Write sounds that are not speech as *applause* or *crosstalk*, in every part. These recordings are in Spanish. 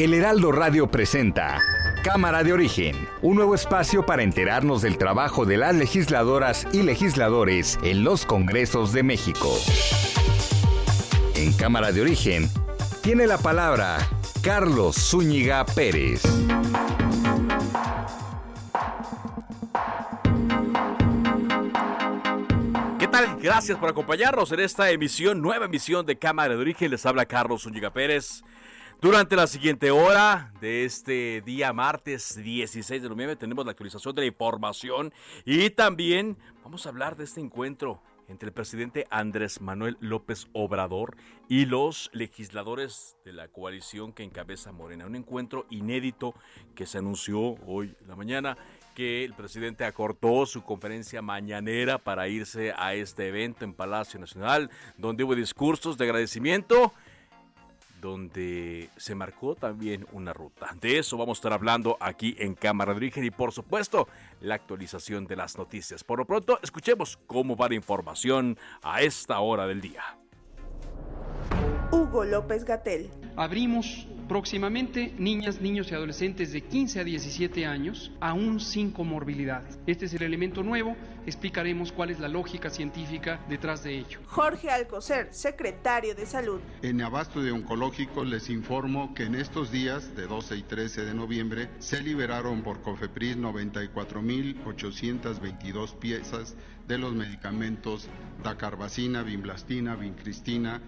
El Heraldo Radio presenta Cámara de Origen, un nuevo espacio para enterarnos del trabajo de las legisladoras y legisladores en los Congresos de México. En Cámara de Origen tiene la palabra Carlos Zúñiga Pérez. ¿Qué tal? Gracias por acompañarnos en esta emisión, nueva emisión de Cámara de Origen. Les habla Carlos Zúñiga Pérez. Durante la siguiente hora de este día martes 16 de noviembre tenemos la actualización de la información y también vamos a hablar de este encuentro entre el presidente Andrés Manuel López Obrador y los legisladores de la coalición que encabeza Morena. Un encuentro inédito que se anunció hoy en la mañana que el presidente acortó su conferencia mañanera para irse a este evento en Palacio Nacional, donde hubo discursos de agradecimiento donde se marcó también una ruta. De eso vamos a estar hablando aquí en Cámara de Origen y por supuesto la actualización de las noticias. Por lo pronto, escuchemos cómo va la información a esta hora del día. Hugo López Gatel. Abrimos próximamente niñas, niños y adolescentes de 15 a 17 años, aún sin comorbilidades. Este es el elemento nuevo, explicaremos cuál es la lógica científica detrás de ello. Jorge Alcocer, secretario de Salud. En Abasto de Oncológico les informo que en estos días, de 12 y 13 de noviembre, se liberaron por COFEPRIS 94.822 piezas de los medicamentos dacarbacina, vimblastina, vincristina,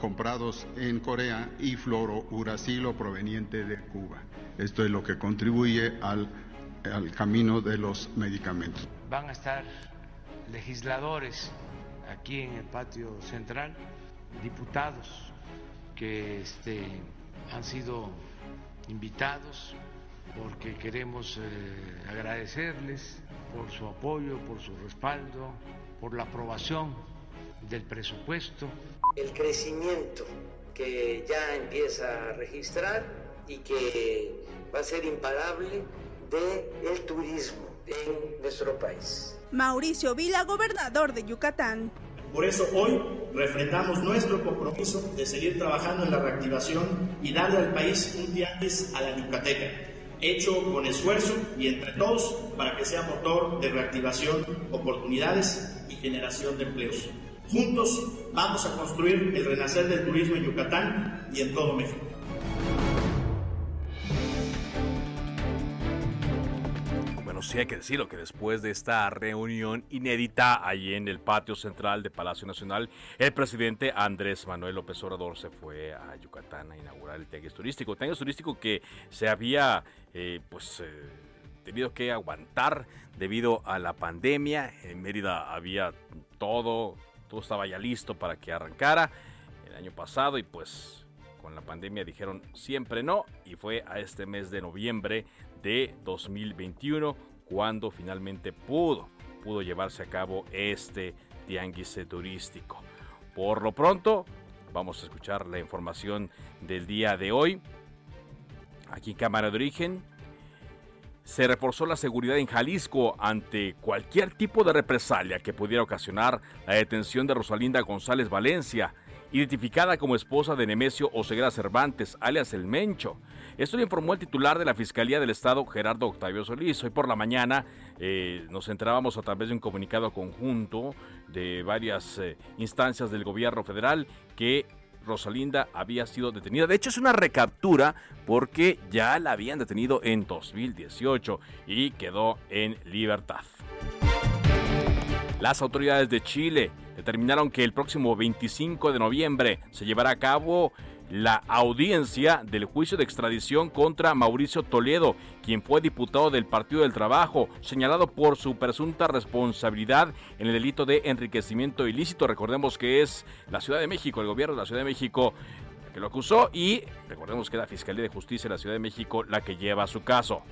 comprados en Corea y fluorouracilo proveniente de Cuba. Esto es lo que contribuye al, al camino de los medicamentos. Van a estar legisladores aquí en el patio central, diputados que este, han sido invitados porque queremos eh, agradecerles por su apoyo, por su respaldo, por la aprobación del presupuesto el crecimiento que ya empieza a registrar y que va a ser imparable del el turismo en nuestro país. Mauricio Vila, gobernador de Yucatán. Por eso hoy refrendamos nuestro compromiso de seguir trabajando en la reactivación y darle al país un tianguis a la Yucateca, hecho con esfuerzo y entre todos para que sea motor de reactivación, oportunidades y generación de empleos. Juntos vamos a construir el renacer del turismo en Yucatán y en todo México. Bueno, sí hay que decirlo que después de esta reunión inédita allí en el patio central de Palacio Nacional, el presidente Andrés Manuel López Obrador se fue a Yucatán a inaugurar el Tianguis Turístico. Tianguis Turístico que se había, eh, pues... Eh, tenido que aguantar debido a la pandemia. En Mérida había todo, todo estaba ya listo para que arrancara el año pasado y pues con la pandemia dijeron siempre no y fue a este mes de noviembre de 2021 cuando finalmente pudo, pudo llevarse a cabo este tianguis turístico. Por lo pronto, vamos a escuchar la información del día de hoy. Aquí Cámara de Origen, se reforzó la seguridad en Jalisco ante cualquier tipo de represalia que pudiera ocasionar la detención de Rosalinda González Valencia, identificada como esposa de Nemesio Oseguera Cervantes, alias El Mencho. Esto lo informó el titular de la Fiscalía del Estado, Gerardo Octavio Solís. Hoy por la mañana eh, nos enterábamos a través de un comunicado conjunto de varias eh, instancias del gobierno federal que Rosalinda había sido detenida. De hecho, es una recaptura porque ya la habían detenido en 2018 y quedó en libertad. Las autoridades de Chile determinaron que el próximo 25 de noviembre se llevará a cabo la audiencia del juicio de extradición contra Mauricio Toledo, quien fue diputado del Partido del Trabajo, señalado por su presunta responsabilidad en el delito de enriquecimiento ilícito. Recordemos que es la Ciudad de México, el gobierno de la Ciudad de México que lo acusó y recordemos que la Fiscalía de Justicia de la Ciudad de México la que lleva su caso.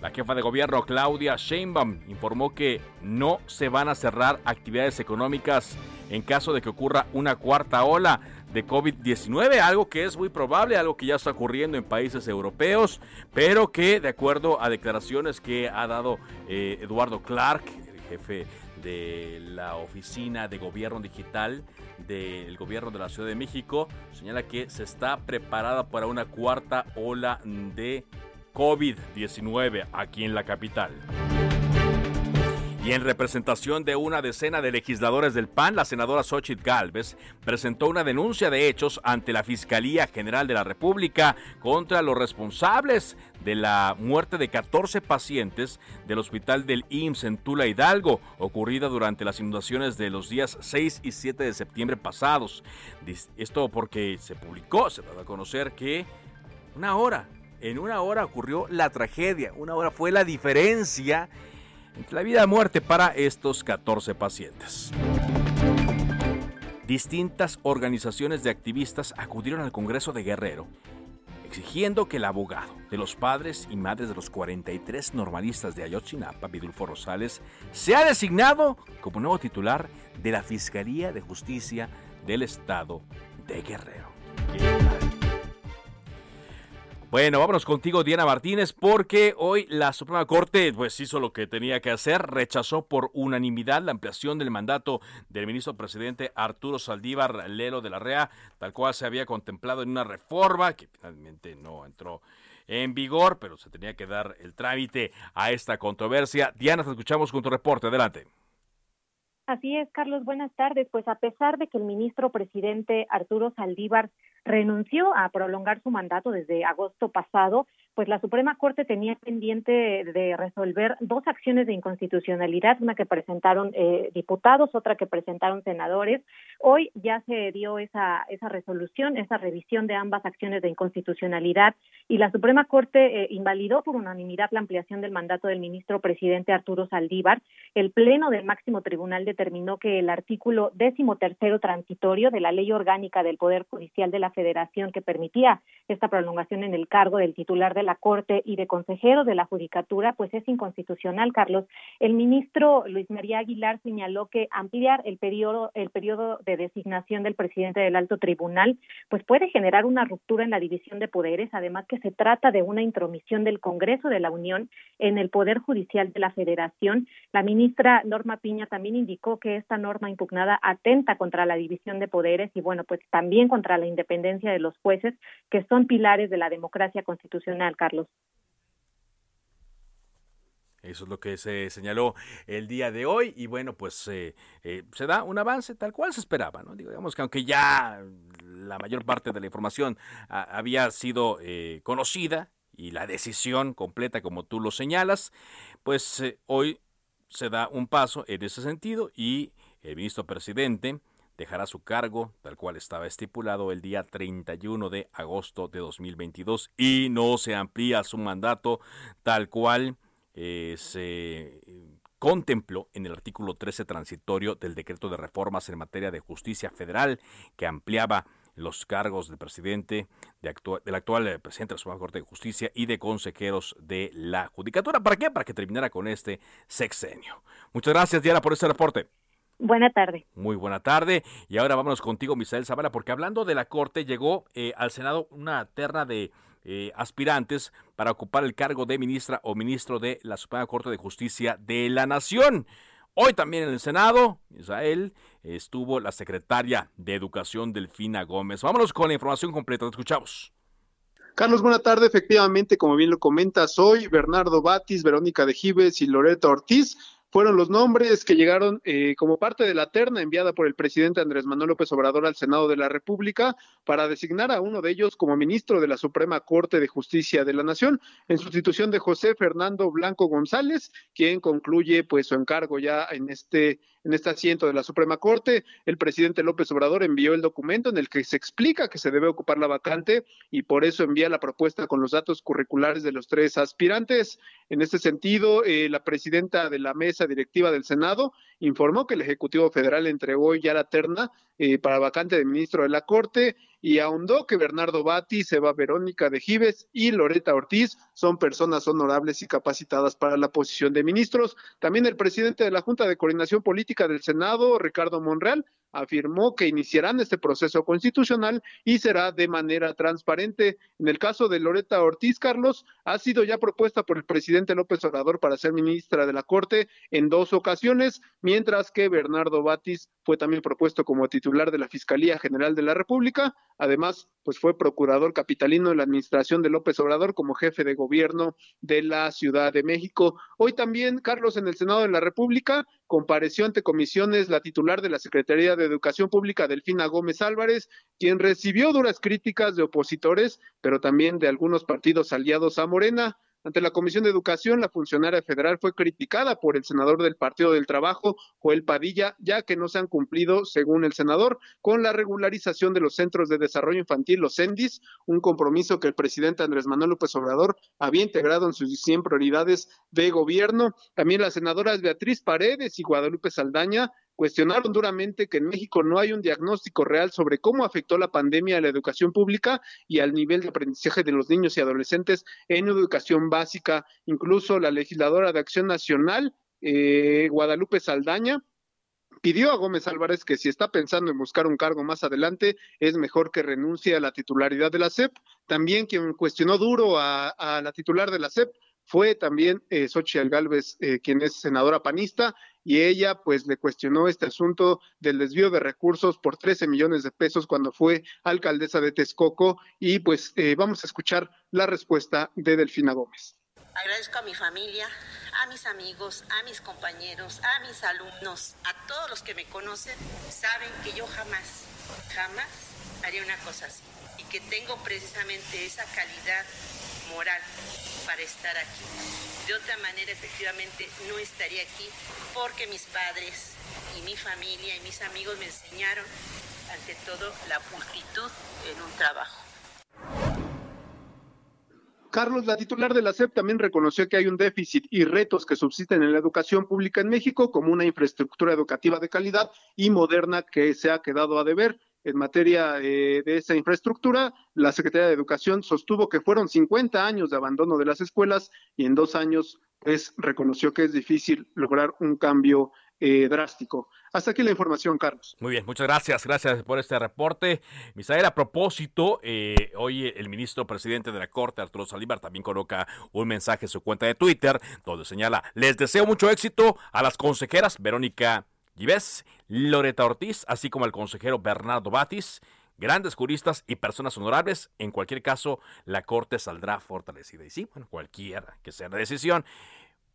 La jefa de gobierno Claudia Sheinbaum informó que no se van a cerrar actividades económicas en caso de que ocurra una cuarta ola de COVID-19, algo que es muy probable, algo que ya está ocurriendo en países europeos, pero que de acuerdo a declaraciones que ha dado eh, Eduardo Clark, el jefe de la Oficina de Gobierno Digital del Gobierno de la Ciudad de México, señala que se está preparada para una cuarta ola de COVID-19 aquí en la capital. Y en representación de una decena de legisladores del PAN, la senadora Xochitl Galvez presentó una denuncia de hechos ante la Fiscalía General de la República contra los responsables de la muerte de 14 pacientes del hospital del IMSS en Tula Hidalgo, ocurrida durante las inundaciones de los días 6 y 7 de septiembre pasados. Esto porque se publicó, se da a conocer que una hora, en una hora ocurrió la tragedia, una hora fue la diferencia entre la vida y muerte para estos 14 pacientes. Distintas organizaciones de activistas acudieron al Congreso de Guerrero exigiendo que el abogado de los padres y madres de los 43 normalistas de Ayotzinapa, Vidulfo Rosales, sea designado como nuevo titular de la Fiscalía de Justicia del Estado de Guerrero. Bueno, vámonos contigo, Diana Martínez, porque hoy la Suprema Corte pues hizo lo que tenía que hacer, rechazó por unanimidad la ampliación del mandato del ministro presidente Arturo Saldívar Lelo de la REA, tal cual se había contemplado en una reforma que finalmente no entró en vigor, pero se tenía que dar el trámite a esta controversia. Diana, te escuchamos con tu reporte. Adelante. Así es, Carlos. Buenas tardes. Pues a pesar de que el ministro presidente Arturo Saldívar renunció a prolongar su mandato desde agosto pasado, pues la Suprema Corte tenía pendiente de resolver dos acciones de inconstitucionalidad, una que presentaron eh, diputados, otra que presentaron senadores. Hoy ya se dio esa, resolución, esa revisión de ambas acciones de inconstitucionalidad y la Suprema Corte eh, invalidó por unanimidad la ampliación del mandato del ministro presidente Arturo Saldívar. El Pleno del máximo tribunal determinó que el artículo décimo tercero transitorio de la Ley Orgánica del Poder Judicial de la Federación que permitía esta prolongación en el cargo del titular de la Corte y de consejero de la Judicatura, pues es inconstitucional, Carlos. El ministro Luis María Aguilar señaló que ampliar el periodo, el periodo de designación del presidente del alto tribunal, pues puede generar una ruptura en la división de poderes, además que se trata de una intromisión del Congreso de la Unión en el Poder Judicial de la Federación. La ministra Norma Piña también indicó que esta norma impugnada atenta contra la división de poderes y, bueno, pues también contra la independencia de los jueces, que son pilares de la democracia constitucional, Carlos. Eso es lo que se señaló el día de hoy y bueno, pues eh, eh, se da un avance tal cual se esperaba, ¿no? digamos que aunque ya la mayor parte de la información había sido eh, conocida y la decisión completa como tú lo señalas, pues hoy se da un paso en ese sentido y el ministro presidente dejará su cargo tal cual estaba estipulado el día 31 de agosto de 2022 y no se amplía su mandato tal cual eh, se contempló en el artículo 13 transitorio del decreto de reformas en materia de justicia federal que ampliaba los cargos del presidente, de del actual eh, presidente de la Suprema Corte de Justicia y de consejeros de la Judicatura. ¿Para qué? Para que terminara con este sexenio. Muchas gracias, Diana, por este reporte. Buena tarde. Muy buena tarde. Y ahora vámonos contigo, Misael Zavala, porque hablando de la Corte, llegó eh, al Senado una terna de eh, aspirantes para ocupar el cargo de ministra o ministro de la Suprema Corte de Justicia de la Nación. Hoy también en el Senado, Israel, estuvo la secretaria de Educación Delfina Gómez. Vámonos con la información completa, te escuchamos. Carlos, buena tarde. Efectivamente, como bien lo comentas hoy, Bernardo Batis, Verónica de Gives y Loreto Ortiz fueron los nombres que llegaron eh, como parte de la terna enviada por el presidente Andrés Manuel López Obrador al Senado de la República para designar a uno de ellos como ministro de la Suprema Corte de Justicia de la Nación, en sustitución de José Fernando Blanco González, quien concluye pues su encargo ya en este en este asiento de la Suprema Corte. El presidente López Obrador envió el documento en el que se explica que se debe ocupar la vacante y por eso envía la propuesta con los datos curriculares de los tres aspirantes. En este sentido, eh, la presidenta de la mesa directiva del Senado informó que el Ejecutivo Federal entregó ya la terna eh, para vacante de ministro de la Corte y ahondó que Bernardo Bati, Seba Verónica de Gives y Loreta Ortiz son personas honorables y capacitadas para la posición de ministros. También el presidente de la Junta de Coordinación Política del Senado, Ricardo Monreal, afirmó que iniciarán este proceso constitucional y será de manera transparente. En el caso de Loreta Ortiz Carlos, ha sido ya propuesta por el presidente López Obrador para ser ministra de la Corte en dos ocasiones, mientras que Bernardo Batis fue también propuesto como titular de la Fiscalía General de la República. Además, pues fue procurador capitalino en la administración de López Obrador como jefe de gobierno de la Ciudad de México. Hoy también, Carlos, en el Senado de la República, compareció ante comisiones la titular de la Secretaría de Educación Pública, Delfina Gómez Álvarez, quien recibió duras críticas de opositores, pero también de algunos partidos aliados a Morena. Ante la Comisión de Educación, la funcionaria federal fue criticada por el senador del Partido del Trabajo, Joel Padilla, ya que no se han cumplido, según el senador, con la regularización de los centros de desarrollo infantil, los CENDIS, un compromiso que el presidente Andrés Manuel López Obrador había integrado en sus 100 prioridades de gobierno. También las senadoras Beatriz Paredes y Guadalupe Saldaña cuestionaron duramente que en México no hay un diagnóstico real sobre cómo afectó la pandemia a la educación pública y al nivel de aprendizaje de los niños y adolescentes en educación básica. Incluso la legisladora de Acción Nacional, eh, Guadalupe Saldaña, pidió a Gómez Álvarez que si está pensando en buscar un cargo más adelante, es mejor que renuncie a la titularidad de la SEP. También quien cuestionó duro a, la titular de la SEP fue también eh, Xochitl eh, quien es senadora panista, y ella pues le cuestionó este asunto del desvío de recursos por 13 millones de pesos cuando fue alcaldesa de Texcoco y pues eh, vamos a escuchar la respuesta de Delfina Gómez. Agradezco a mi familia, a mis amigos, a mis compañeros, a mis alumnos, a todos los que me conocen, saben que yo jamás, jamás haría una cosa así y que tengo precisamente esa calidad moral para estar aquí. De otra manera, efectivamente, no estaría aquí porque mis padres y mi familia y mis amigos me enseñaron, ante todo, la pulcritud en un trabajo. Carlos, la titular de la SEP también reconoció que hay un déficit y retos que subsisten en la educación pública en México, como una infraestructura educativa de calidad y moderna que se ha quedado a deber en materia eh, de esa infraestructura, la Secretaría de Educación sostuvo que fueron 50 años de abandono de las escuelas y en dos años pues, reconoció que es difícil lograr un cambio eh, drástico. Hasta aquí la información, Carlos. Muy bien, muchas gracias, gracias por este reporte. Misael, a propósito, eh, hoy el ministro presidente de la Corte, Arturo Salívar, también coloca un mensaje en su cuenta de Twitter donde señala, les deseo mucho éxito a las consejeras Verónica ves, Loreta Ortiz, así como el consejero Bernardo Batis, grandes juristas y personas honorables. En cualquier caso, la Corte saldrá fortalecida. Y sí, bueno, cualquiera que sea la decisión,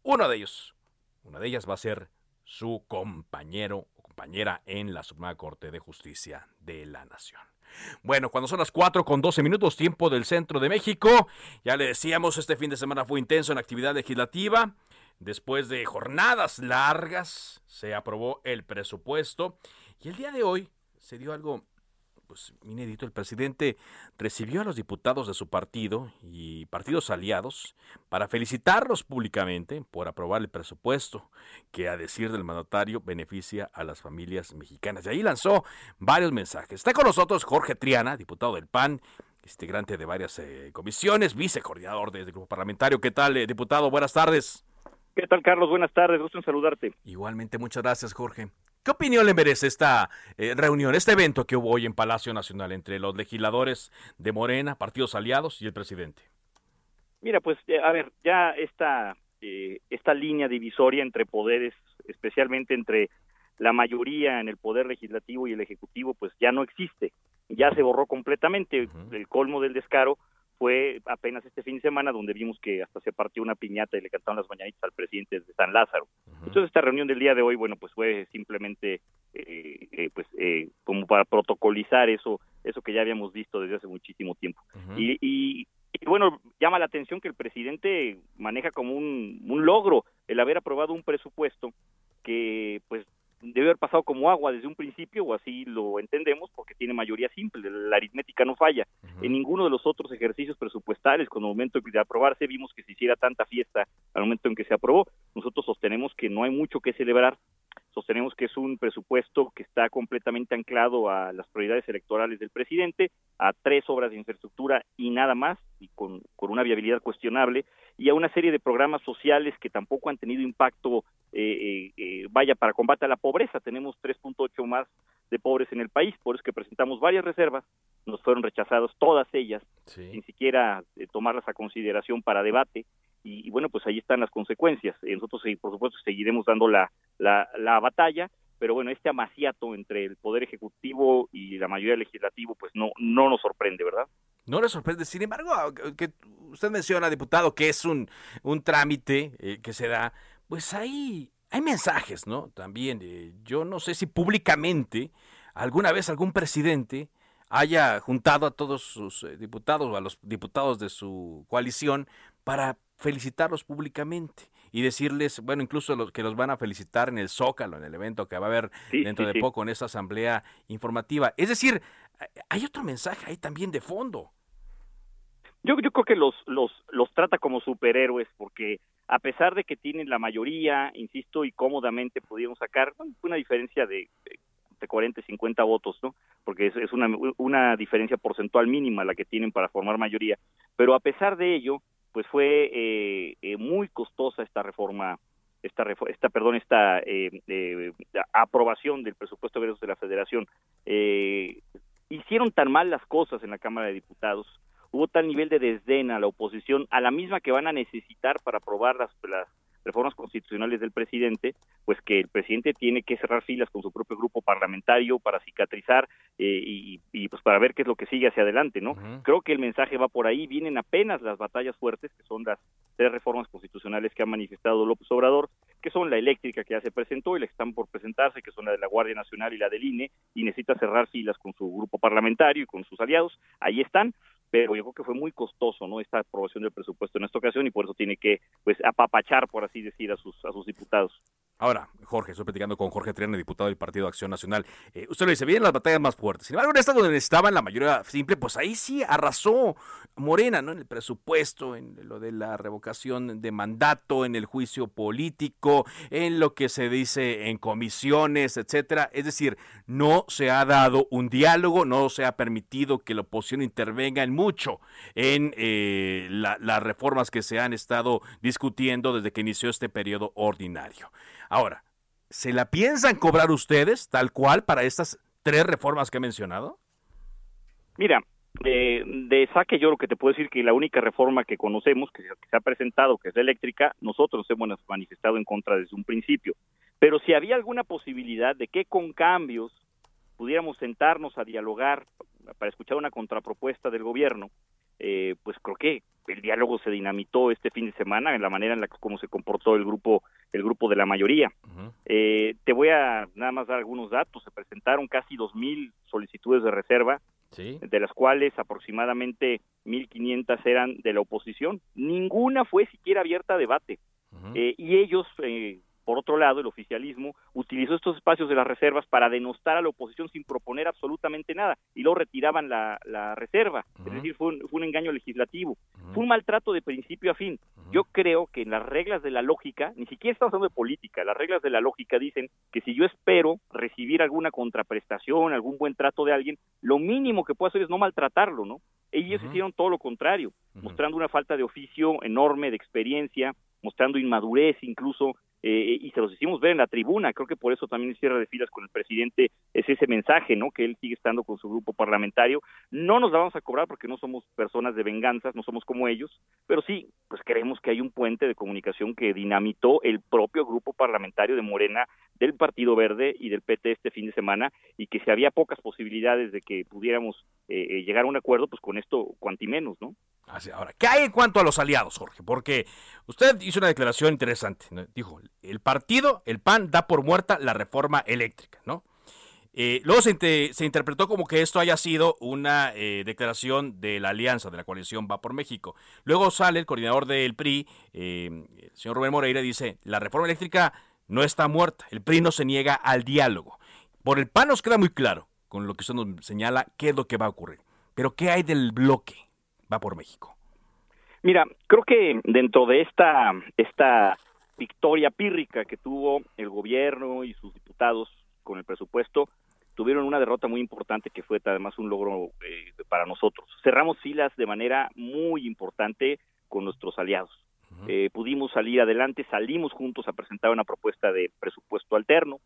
uno de ellos, una de ellas va a ser su compañero o compañera en la Suprema Corte de Justicia de la Nación. Bueno, cuando son las 4 con 12 minutos, tiempo del centro de México, ya le decíamos, este fin de semana fue intenso en actividad legislativa. Después de jornadas largas, se aprobó el presupuesto y el día de hoy se dio algo pues inédito. El presidente recibió a los diputados de su partido y partidos aliados para felicitarlos públicamente por aprobar el presupuesto que, a decir del mandatario, beneficia a las familias mexicanas. Y ahí lanzó varios mensajes. Está con nosotros Jorge Triana, diputado del PAN, integrante de varias eh, comisiones, vicecoordinador del grupo parlamentario. ¿Qué tal, eh, diputado? Buenas tardes. ¿Qué tal, Carlos? Buenas tardes, gusto en saludarte. Igualmente, muchas gracias, Jorge. ¿Qué opinión le merece esta eh, reunión, este evento que hubo hoy en Palacio Nacional entre los legisladores de Morena, partidos aliados y el presidente? Mira, pues, eh, a ver, ya esta, eh, esta línea divisoria entre poderes, especialmente entre la mayoría en el poder legislativo y el ejecutivo, pues ya no existe, ya se borró completamente. El colmo del descaro fue apenas este fin de semana donde vimos que hasta se partió una piñata y le cantaron las mañanitas al presidente de San Lázaro. Entonces esta reunión del día de hoy, bueno, pues fue simplemente eh, eh, pues eh, como para protocolizar eso eso que ya habíamos visto desde hace muchísimo tiempo. y, y, y, bueno, llama la atención que el presidente maneja como un, un logro el haber aprobado un presupuesto que pues debe haber pasado como agua desde un principio, o así lo entendemos, porque tiene mayoría simple, la aritmética no falla. En ninguno de los otros ejercicios presupuestales, con el momento de aprobarse, vimos que se hiciera tanta fiesta al momento en que se aprobó. Nosotros sostenemos que no hay mucho que celebrar, sostenemos que es un presupuesto que está completamente anclado a las prioridades electorales del presidente, a tres obras de infraestructura y nada más, y con, con una viabilidad cuestionable, y a una serie de programas sociales que tampoco han tenido impacto, eh, eh, vaya, para combate a la pobreza. Tenemos 3.8 más de pobres en el país, por eso que presentamos varias reservas, nos fueron rechazadas todas ellas, sin siquiera eh, tomarlas a consideración para debate, y, bueno, pues ahí están las consecuencias. Nosotros, por supuesto, seguiremos dando la, la, la batalla, pero bueno, este amaciato entre el Poder Ejecutivo y la mayoría legislativo, pues no, no nos sorprende, ¿verdad? No le sorprende. Sin embargo, que usted menciona, diputado, que es un, un trámite eh, que se da, pues ahí hay mensajes, ¿no? También, eh, yo no sé si públicamente alguna vez algún presidente haya juntado a todos sus eh, diputados o a los diputados de su coalición para felicitarlos públicamente y decirles, bueno, incluso los que los van a felicitar en el Zócalo, en el evento que va a haber dentro de poco en esa asamblea informativa. Es decir, hay otro mensaje ahí también de fondo. Yo, yo creo que los, los, los trata como superhéroes porque a pesar de que tienen la mayoría, insisto, y cómodamente pudieron sacar una diferencia de, de 40 y 50 votos, ¿no? Porque es, es una, una diferencia porcentual mínima la que tienen para formar mayoría. Pero a pesar de ello, pues fue eh, eh, muy costosa esta reforma esta, esta perdón esta eh, eh, aprobación del presupuesto de la Federación. Eh, hicieron tan mal las cosas en la Cámara de Diputados hubo tal nivel de desdén a la oposición, a la misma que van a necesitar para aprobar las, las reformas constitucionales del presidente, pues que el presidente tiene que cerrar filas con su propio grupo parlamentario para cicatrizar eh, y, y, pues para ver qué es lo que sigue hacia adelante, ¿no? Creo que el mensaje va por ahí, vienen apenas las batallas fuertes, que son las tres reformas constitucionales que ha manifestado López Obrador, que son la eléctrica que ya se presentó y la que están por presentarse, que son la de la Guardia Nacional y la del INE, y necesita cerrar filas con su grupo parlamentario y con sus aliados, ahí están, pero yo creo que fue muy costoso no esta aprobación del presupuesto en esta ocasión y por eso tiene que pues apapachar por así decir a sus a sus diputados Ahora, Jorge, estoy platicando con Jorge Triana, diputado del Partido Acción Nacional. Eh, usted lo dice, vienen las batallas más fuertes. Sin embargo, en esta donde estaban la mayoría simple, pues ahí sí arrasó Morena, ¿no? En el presupuesto, en lo de la revocación de mandato, en el juicio político, en lo que se dice en comisiones, etcétera. Es decir, no se ha dado un diálogo, no se ha permitido que la oposición intervenga en mucho en eh, las reformas que se han estado discutiendo desde que inició este periodo ordinario. Ahora, ¿se la piensan cobrar ustedes tal cual para estas tres reformas que he mencionado? Mira, eh, de saque yo lo que te puedo decir que la única reforma que conocemos que, que se ha presentado, que es la eléctrica, nosotros hemos manifestado en contra desde un principio. Pero si había alguna posibilidad de que con cambios pudiéramos sentarnos a dialogar para escuchar una contrapropuesta del gobierno, eh, pues creo que el diálogo se dinamitó este fin de semana en la manera en la que cómo se comportó el grupo el grupo de la mayoría. eh, te voy a nada más dar algunos datos. Se presentaron casi dos mil solicitudes de reserva, ¿Sí? de las cuales aproximadamente 1.500 eran de la oposición. Ninguna fue siquiera abierta a debate. eh, y ellos eh, por otro lado, el oficialismo utilizó estos espacios de las reservas para denostar a la oposición sin proponer absolutamente nada y luego retiraban la, la reserva. Uh -huh. Es decir, fue un, fue un engaño legislativo. Uh -huh. Fue un maltrato de principio a fin. Uh -huh. Yo creo que en las reglas de la lógica, ni siquiera estamos hablando de política, las reglas de la lógica dicen que si yo espero recibir alguna contraprestación, algún buen trato de alguien, lo mínimo que puedo hacer es no maltratarlo, ¿no? Ellos hicieron todo lo contrario, mostrando una falta de oficio enorme, de experiencia, mostrando inmadurez incluso eh, y se los hicimos ver en la tribuna, creo que por eso también el cierre de filas con el presidente es ese mensaje, ¿no? Que él sigue estando con su grupo parlamentario. No nos la vamos a cobrar porque no somos personas de venganzas, no somos como ellos, pero sí, pues creemos que hay un puente de comunicación que dinamitó el propio grupo parlamentario de Morena, del Partido Verde y del PT este fin de semana, y que si había pocas posibilidades de que pudiéramos eh, llegar a un acuerdo, pues con esto cuanti menos, ¿no? Ahora, ¿qué hay en cuanto a los aliados, Jorge? Porque usted hizo una declaración interesante. Dijo, el partido, el PAN, da por muerta la reforma eléctrica, ¿no? Eh, luego se, interpretó como que esto haya sido una eh, declaración de la alianza de la coalición Va por México. Luego sale el coordinador del PRI, eh, el señor Rubén Moreira, dice, la reforma eléctrica no está muerta, el PRI no se niega al diálogo. Por el PAN nos queda muy claro, con lo que usted nos señala, qué es lo que va a ocurrir. Pero ¿qué hay del bloque? Va por México. Mira, creo que dentro de esta, esta victoria pírrica que tuvo el gobierno y sus diputados con el presupuesto, tuvieron una derrota muy importante que fue además un logro eh, para nosotros. Cerramos filas de manera muy importante con nuestros aliados. eh, pudimos salir adelante, salimos juntos a presentar una propuesta de presupuesto alterno.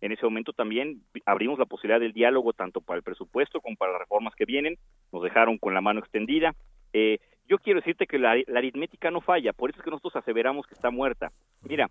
En ese momento también abrimos la posibilidad del diálogo tanto para el presupuesto como para las reformas que vienen. Nos dejaron con la mano extendida. Eh, yo quiero decirte que la, aritmética no falla, por eso es que nosotros aseveramos que está muerta. Mira,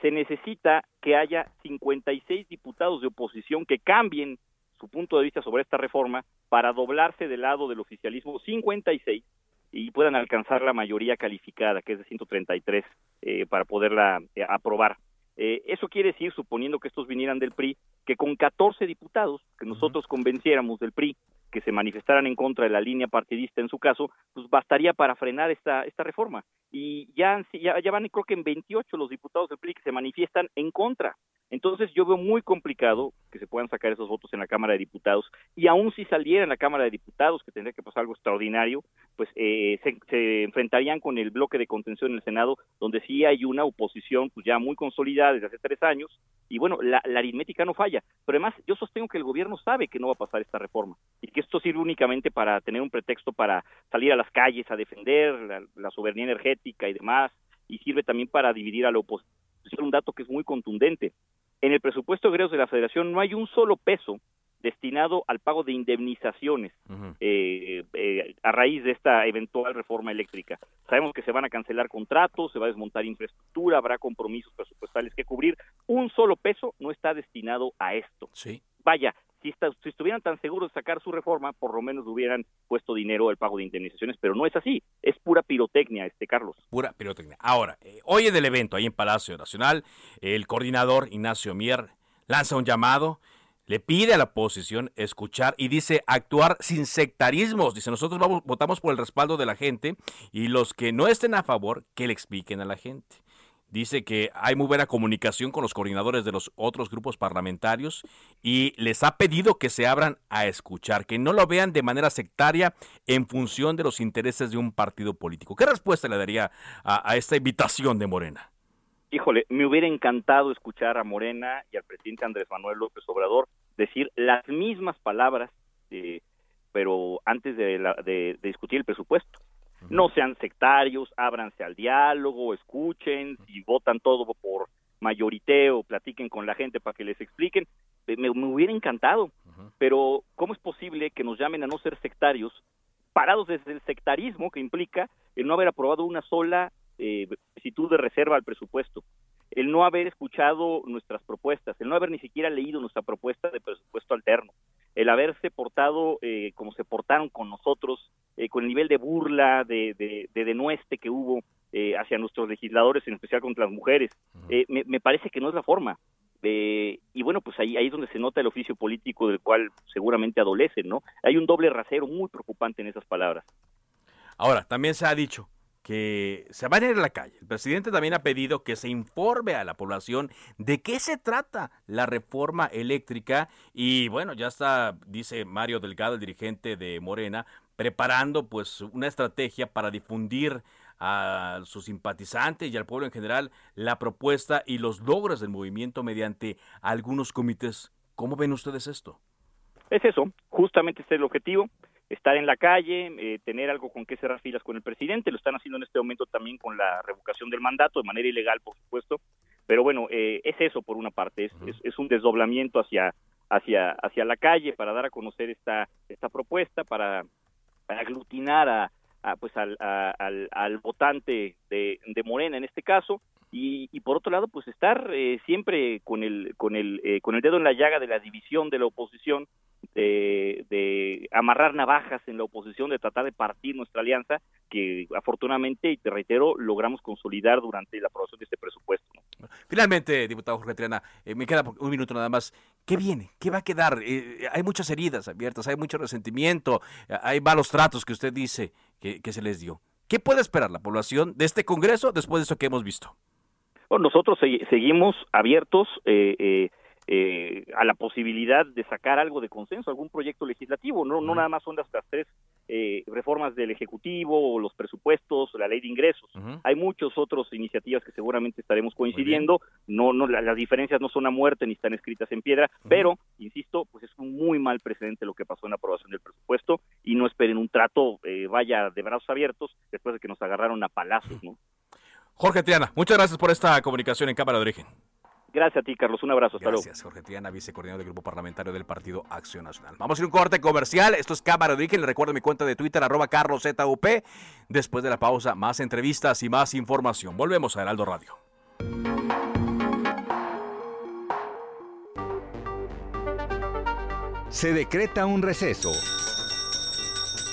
se necesita que haya 56 diputados de oposición que cambien su punto de vista sobre esta reforma para doblarse del lado del oficialismo 56 y puedan alcanzar la mayoría calificada, que es de 133, eh, para poderla eh, aprobar. Eh, eso quiere decir, suponiendo que estos vinieran del PRI, que con 14 diputados que nosotros convenciéramos del PRI que se manifestaran en contra de la línea partidista en su caso, pues bastaría para frenar esta, esta reforma. Y ya, ya, ya van creo que en 28 los diputados del PRI que se manifiestan en contra. Entonces yo veo muy complicado que se puedan sacar esos votos en la Cámara de Diputados y aún si saliera en la Cámara de Diputados, que tendría que pasar algo extraordinario, pues eh, se, enfrentarían con el bloque de contención en el Senado, donde sí hay una oposición pues ya muy consolidada desde hace tres años y bueno, la, la aritmética no falla, pero además yo sostengo que el gobierno sabe que no va a pasar esta reforma y que esto sirve únicamente para tener un pretexto para salir a las calles a defender la, la soberanía energética y demás y sirve también para dividir a la oposición. Un dato que es muy contundente en el presupuesto de egresos de la Federación no hay un solo peso destinado al pago de indemnizaciones uh -huh. eh, eh, a raíz de esta eventual reforma eléctrica. Sabemos que se van a cancelar contratos, se va a desmontar infraestructura, habrá compromisos presupuestales que cubrir. Un solo peso no está destinado a esto. Sí. Vaya, si, está, si, estuvieran tan seguros de sacar su reforma, por lo menos hubieran puesto dinero al pago de indemnizaciones, pero no es así, es pura pirotecnia, este Carlos. Pura pirotecnia. Ahora, eh, hoy en el evento, ahí en Palacio Nacional, el coordinador Ignacio Mier lanza un llamado, le pide a la oposición escuchar y dice actuar sin sectarismos. Dice, nosotros vamos, votamos por el respaldo de la gente y los que no estén a favor, que le expliquen a la gente. Dice que hay muy buena comunicación con los coordinadores de los otros grupos parlamentarios y les ha pedido que se abran a escuchar, que no lo vean de manera sectaria en función de los intereses de un partido político. ¿Qué respuesta le daría a, esta invitación de Morena? Híjole, me hubiera encantado escuchar a Morena y al presidente Andrés Manuel López Obrador decir las mismas palabras, eh, pero antes de, la, de discutir el presupuesto no sean sectarios, ábranse al diálogo, escuchen, si votan todo por mayoriteo, platiquen con la gente para que les expliquen, me, me hubiera encantado, uh -huh. pero ¿cómo es posible que nos llamen a no ser sectarios, parados desde el sectarismo que implica el no haber aprobado una sola eh, solicitud de reserva al presupuesto, el no haber escuchado nuestras propuestas, el no haber ni siquiera leído nuestra propuesta de presupuesto alterno, el haberse portado eh, como se portaron con nosotros, eh, con el nivel de burla, de, de, de denueste que hubo eh, hacia nuestros legisladores, en especial contra las mujeres, eh, me, me, parece que no es la forma. Y bueno, pues ahí, ahí es donde se nota el oficio político del cual seguramente adolecen, ¿no? Hay un doble rasero muy preocupante en esas palabras. Ahora, también se ha dicho que se van a ir a la calle. El presidente también ha pedido que se informe a la población de qué se trata la reforma eléctrica y bueno, ya está, dice Mario Delgado, el dirigente de Morena, preparando pues una estrategia para difundir a sus simpatizantes y al pueblo en general la propuesta y los logros del movimiento mediante algunos comités. ¿Cómo ven ustedes esto? Es eso, justamente este es el objetivo estar en la calle, eh, tener algo con que cerrar filas con el presidente, lo están haciendo en este momento también con la revocación del mandato, de manera ilegal, por supuesto, pero bueno, eh, es eso por una parte, es, es, es, un desdoblamiento hacia, hacia, hacia la calle para dar a conocer esta, esta propuesta, para, para aglutinar a, a pues al, a, al, al, votante de, de, Morena en este caso, y, y por otro lado, pues estar eh, siempre con el, con, el, eh, con el dedo en la llaga de la división de la oposición, de, de amarrar navajas en la oposición, de tratar de partir nuestra alianza, que afortunadamente, y te reitero, logramos consolidar durante la aprobación de este presupuesto. Finalmente, diputado Jorge Triana, eh, me queda un minuto nada más. ¿Qué viene? ¿Qué va a quedar? Eh, hay muchas heridas abiertas, hay mucho resentimiento, hay malos tratos que usted dice que, que se les dio. ¿Qué puede esperar la población de este Congreso después de eso que hemos visto? Bueno, nosotros se- seguimos abiertos eh, eh, eh, a la posibilidad de sacar algo de consenso, algún proyecto legislativo. No, no nada más son las, las tres eh, reformas del Ejecutivo, o los presupuestos, la ley de ingresos. Hay muchas otras iniciativas que seguramente estaremos coincidiendo. No, no, la- las diferencias no son a muerte ni están escritas en piedra, pero, insisto, pues es un muy mal precedente lo que pasó en la aprobación del presupuesto y no esperen un trato, eh, vaya, de brazos abiertos después de que nos agarraron a palazos, ¿no? Jorge Triana, muchas gracias por esta comunicación en Cámara de Origen. Gracias a ti, Carlos. Un abrazo. Hasta Gracias, Jorge Triana, vicecoordinador del Grupo Parlamentario del Partido Acción Nacional. Vamos a ir a un corte comercial. Esto es Cámara de Origen. Le recuerdo mi cuenta de Twitter, arroba carloszup. Después de la pausa, más entrevistas y más información. Volvemos a Heraldo Radio. Se decreta un receso.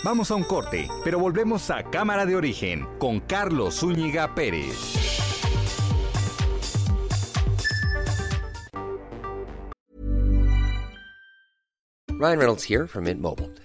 Vamos a un corte, pero volvemos a Cámara de Origen con Carlos Zúñiga Pérez. Ryan Reynolds here from Mint Mobile.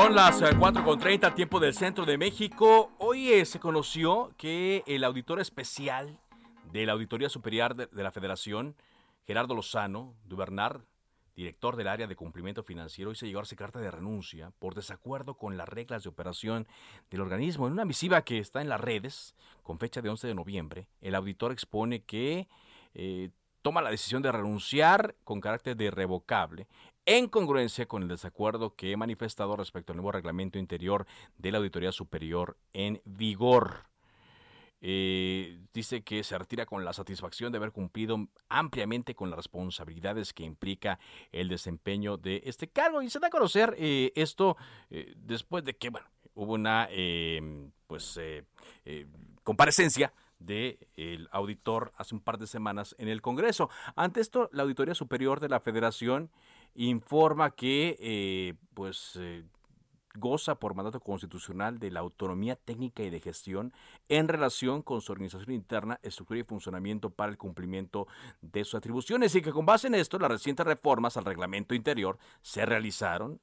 Son las eh, 4.30, tiempo del centro de México. Hoy eh, se conoció que el auditor especial de la Auditoría Superior de, la Federación, Gerardo Lozano Dubernard, director del área de cumplimiento financiero, hizo llegarse carta de renuncia por desacuerdo con las reglas de operación del organismo. En una misiva que está en las redes, con fecha de 11 de noviembre, el auditor expone que eh, toma la decisión de renunciar con carácter de irrevocable en congruencia con el desacuerdo que he manifestado respecto al nuevo reglamento interior de la Auditoría Superior en vigor. Eh, dice que se retira con la satisfacción de haber cumplido ampliamente con las responsabilidades que implica el desempeño de este cargo. Y se da a conocer eh, esto eh, después de que, bueno, hubo una, eh, pues, comparecencia del auditor hace un par de semanas en el Congreso. Ante esto, la Auditoría Superior de la Federación informa que, eh, pues, eh, goza por mandato constitucional de la autonomía técnica y de gestión en relación con su organización interna, estructura y funcionamiento para el cumplimiento de sus atribuciones y que con base en esto las recientes reformas al reglamento interior se realizaron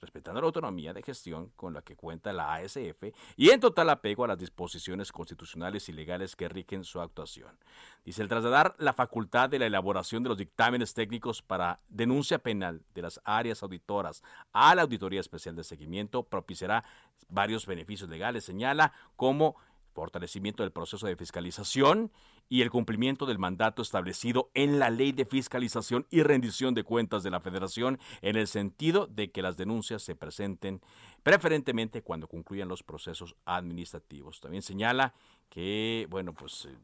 respetando la autonomía de gestión con la que cuenta la ASF y en total apego a las disposiciones constitucionales y legales que rigen su actuación. Dice, el trasladar la facultad de la elaboración de los dictámenes técnicos para denuncia penal de las áreas auditoras a la Auditoría Especial de Seguimiento propiciará varios beneficios legales, señala, como fortalecimiento del proceso de fiscalización y el cumplimiento del mandato establecido en la Ley de Fiscalización y Rendición de Cuentas de la Federación en el sentido de que las denuncias se presenten preferentemente cuando concluyan los procesos administrativos. También señala que, bueno, pues eh,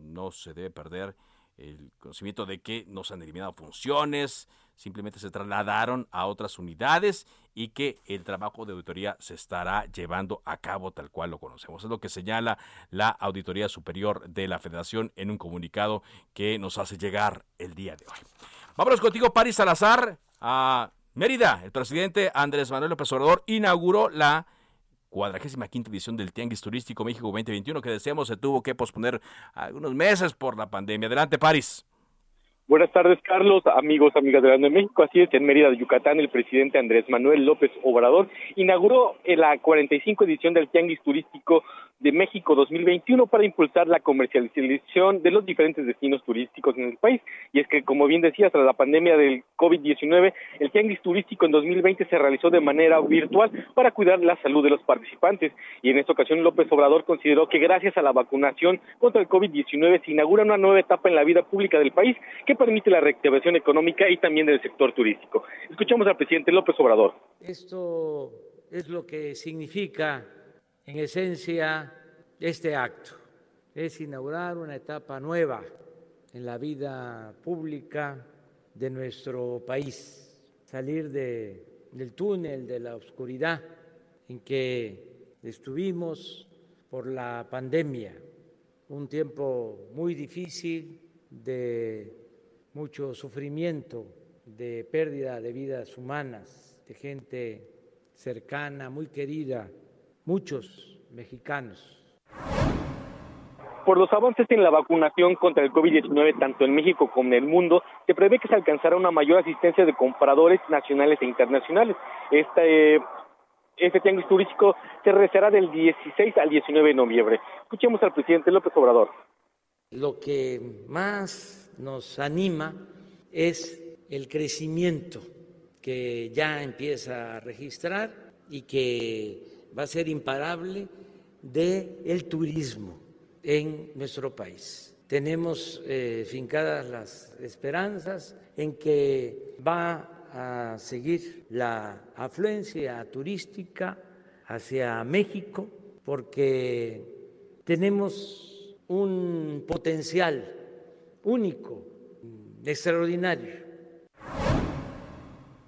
no se debe perder el conocimiento de que no se han eliminado funciones, simplemente se trasladaron a otras unidades y que el trabajo de auditoría se estará llevando a cabo tal cual lo conocemos. Es lo que señala la Auditoría Superior de la Federación en un comunicado que nos hace llegar el día de hoy. Vámonos contigo, Paris Salazar, a Mérida. El presidente Andrés Manuel López Obrador inauguró la cuadragésima quinta edición del Tianguis Turístico México 2021 que deseamos se tuvo que posponer algunos meses por la pandemia. Adelante, París. Buenas tardes, Carlos, amigos, amigas de Grande México. Así es, en Mérida, Yucatán, el presidente Andrés Manuel López Obrador inauguró la 45 edición del Tianguis Turístico de México 2021 para impulsar la comercialización de los diferentes destinos turísticos en el país. Y es que, como bien decía, tras la pandemia del COVID-19, el Tianguis Turístico en 2020 se realizó de manera virtual para cuidar la salud de los participantes. Y en esta ocasión, López Obrador consideró que gracias a la vacunación contra el COVID-19 se inaugura una nueva etapa en la vida pública del país que permite la reactivación económica y también del sector turístico. Escuchamos al presidente López Obrador. Esto es lo que significa en esencia, este acto es inaugurar una etapa nueva en la vida pública de nuestro país, salir de, del túnel de la oscuridad en que estuvimos por la pandemia, un tiempo muy difícil de mucho sufrimiento, de pérdida de vidas humanas, de gente cercana, muy querida muchos mexicanos. Por los avances en la vacunación contra el COVID-19 tanto en México como en el mundo, se prevé que se alcanzará una mayor asistencia de compradores nacionales e internacionales. Este, este tianguis turístico se realizará del 16 al 19 de noviembre. Escuchemos al presidente López Obrador. Lo que más nos anima es el crecimiento que ya empieza a registrar y que va a ser imparable de el turismo en nuestro país. Tenemos eh, fincadas las esperanzas en que va a seguir la afluencia turística hacia México porque tenemos un potencial único, extraordinario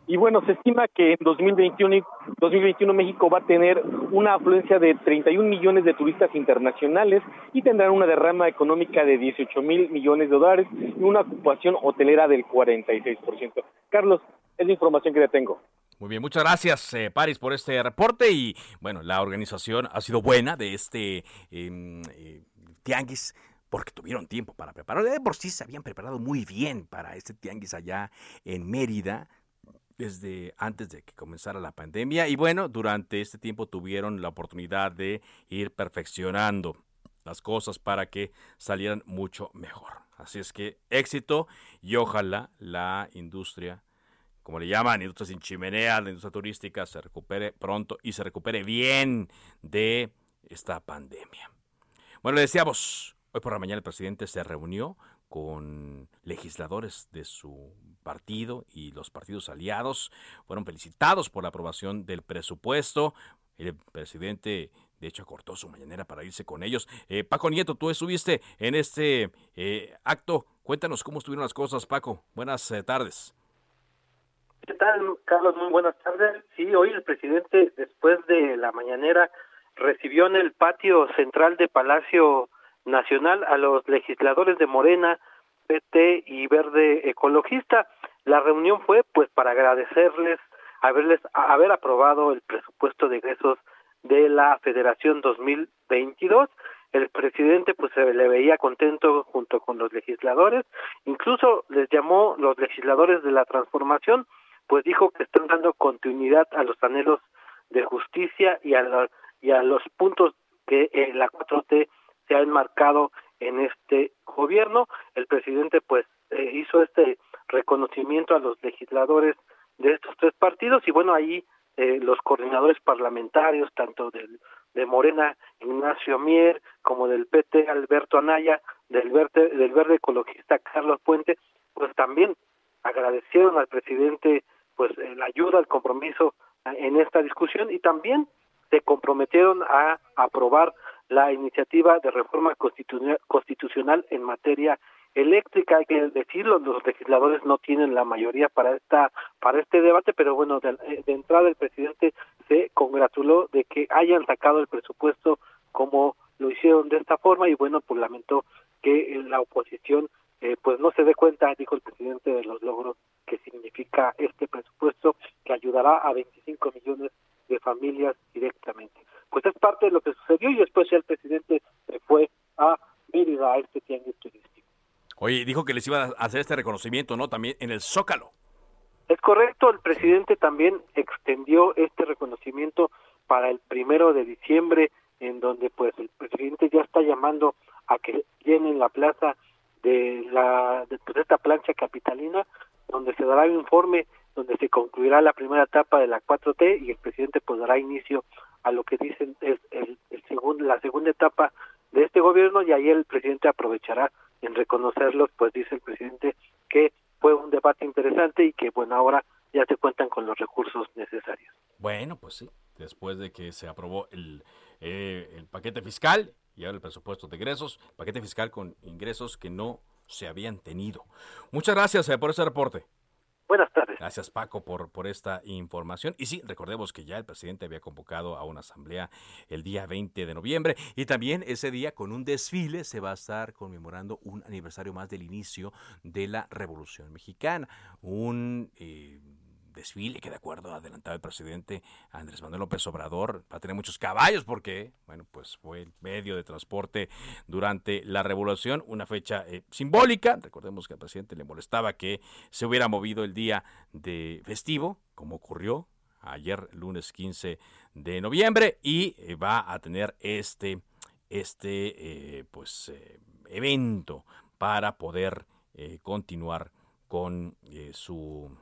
y bueno, se estima que en 2021, 2021 México va a tener una afluencia de 31 millones de turistas internacionales y tendrán una derrama económica de 18 mil millones de dólares y una ocupación hotelera del 46%. Carlos, es la información que le tengo. Muy bien, muchas gracias, eh, Paris, por este reporte. Y bueno, la organización ha sido buena de este em, eh, tianguis porque tuvieron tiempo para prepararlo. De por sí se habían preparado muy bien para este tianguis allá en Mérida desde antes de que comenzara la pandemia y bueno, durante este tiempo tuvieron la oportunidad de ir perfeccionando las cosas para que salieran mucho mejor. Así es que éxito y ojalá la industria, como le llaman, industria sin chimenea, la industria turística, se recupere pronto y se recupere bien de esta pandemia. Bueno, le decíamos, hoy por la mañana el presidente se reunió con legisladores de su partido y los partidos aliados fueron felicitados por la aprobación del presupuesto. El presidente, de hecho, acortó su mañanera para irse con ellos. Eh, Paco Nieto, tú estuviste en este eh, acto. Cuéntanos cómo estuvieron las cosas, Paco. Buenas eh, tardes. ¿Qué tal, Carlos? Muy buenas tardes. Sí, hoy el presidente, después de la mañanera, recibió en el patio central de Palacio Nacional a los legisladores de Morena, PT y Verde Ecologista. La reunión fue pues para agradecerles haberles haber aprobado el presupuesto de egresos de la Federación 2022. El presidente pues se le veía contento junto con los legisladores, incluso les llamó los legisladores de la transformación, pues dijo que están dando continuidad a los anhelos de justicia y a, y a los puntos que eh, la 4T se ha enmarcado en este gobierno. El presidente pues eh, hizo este reconocimiento a los legisladores de estos tres partidos y bueno, ahí eh, los coordinadores parlamentarios, tanto del, de Morena, Ignacio Mier, como del PT, Alberto Anaya, del verde, del verde ecologista Carlos Puente, pues también agradecieron al presidente pues eh, la ayuda, el compromiso en esta discusión y también se comprometieron a aprobar la iniciativa de reforma constitucional en materia eléctrica. Hay que decirlo los legisladores no tienen la mayoría para esta para este debate pero bueno de, de, entrada el presidente se congratuló de que hayan sacado el presupuesto como lo hicieron de esta forma y bueno pues lamentó que la oposición eh, pues no se dé cuenta dijo el presidente de los logros que significa este presupuesto que ayudará a 25 millones familias directamente pues recibió y después ya el presidente se fue a Mérida a este tianguis turístico. Oye, dijo que les iba a hacer este reconocimiento, ¿no? También en el Zócalo. Es correcto, el presidente también extendió este reconocimiento para el primero de diciembre, en donde pues el presidente ya está llamando a que llenen la plaza de la de, pues, esta plancha capitalina, donde se dará un informe, se concluirá la primera etapa de la 4T y el presidente pues dará inicio a lo que dicen es el, segundo, la segunda etapa de este gobierno y ahí el presidente aprovechará en reconocerlos, pues dice el presidente que fue un debate interesante y que bueno ahora ya se cuentan con los recursos necesarios. Bueno, pues sí, después de que se aprobó el, eh, paquete fiscal y ahora el presupuesto de ingresos, paquete fiscal con ingresos que no se habían tenido. Muchas gracias eh, por ese reporte. Buenas tardes. Gracias Paco por, por esta información. Y sí, recordemos que ya el presidente había convocado a una asamblea el día 20 de noviembre y también ese día con un desfile se va a estar conmemorando un aniversario más del inicio de la Revolución Mexicana. Un... Eh, desfile que de acuerdo a adelantado el presidente Andrés Manuel López Obrador va a tener muchos caballos porque, bueno, pues fue el medio de transporte durante la revolución, una fecha eh, simbólica. Recordemos que al presidente le molestaba que se hubiera movido el día de festivo, como ocurrió ayer lunes 15 de noviembre y eh, va a tener este este eh, pues evento para poder continuar con su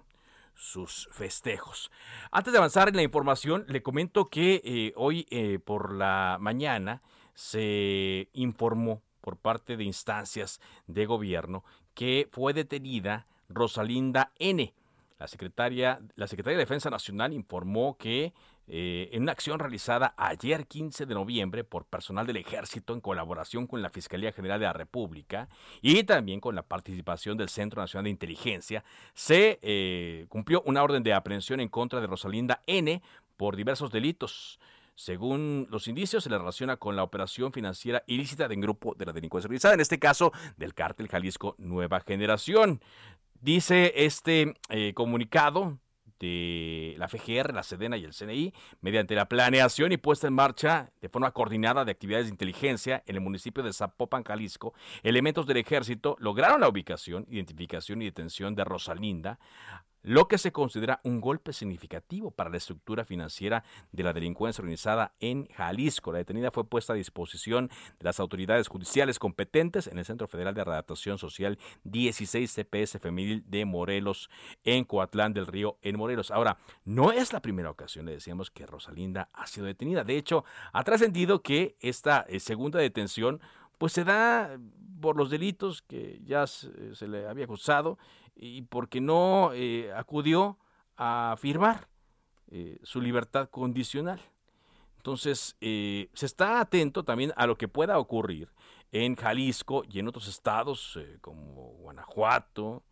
sus festejos. Antes de avanzar en la información, le comento que eh, hoy eh, por la mañana se informó por parte de instancias de gobierno que fue detenida Rosalinda N. La secretaria, la secretaria de Defensa Nacional informó que eh, en una acción realizada ayer 15 de noviembre por personal del ejército en colaboración con la Fiscalía General de la República y también con la participación del Centro Nacional de Inteligencia, se eh, cumplió una orden de aprehensión en contra de Rosalinda N por diversos delitos. Según los indicios, se le relaciona con la operación financiera ilícita de un grupo de la delincuencia organizada, en este caso del cártel Jalisco Nueva Generación. Dice este eh, comunicado de la FGR, la Sedena y el CNI, mediante la planeación y puesta en marcha de forma coordinada de actividades de inteligencia en el municipio de Zapopan, Jalisco, elementos del ejército lograron la ubicación, identificación y detención de Rosalinda, lo que se considera un golpe significativo para la estructura financiera de la delincuencia organizada en Jalisco. La detenida fue puesta a disposición de las autoridades judiciales competentes en el Centro Federal de Redactación Social 16 CPS Femenil de Morelos, en Coatlán del Río, en Morelos. Ahora, no es la primera ocasión, le decíamos, que Rosalinda ha sido detenida. De hecho, ha trascendido que esta eh, segunda detención pues se da por los delitos que ya se, le había acusado y porque no eh, acudió a firmar eh, su libertad condicional. Entonces, eh, se está atento también a lo que pueda ocurrir en Jalisco y en otros estados como Guanajuato,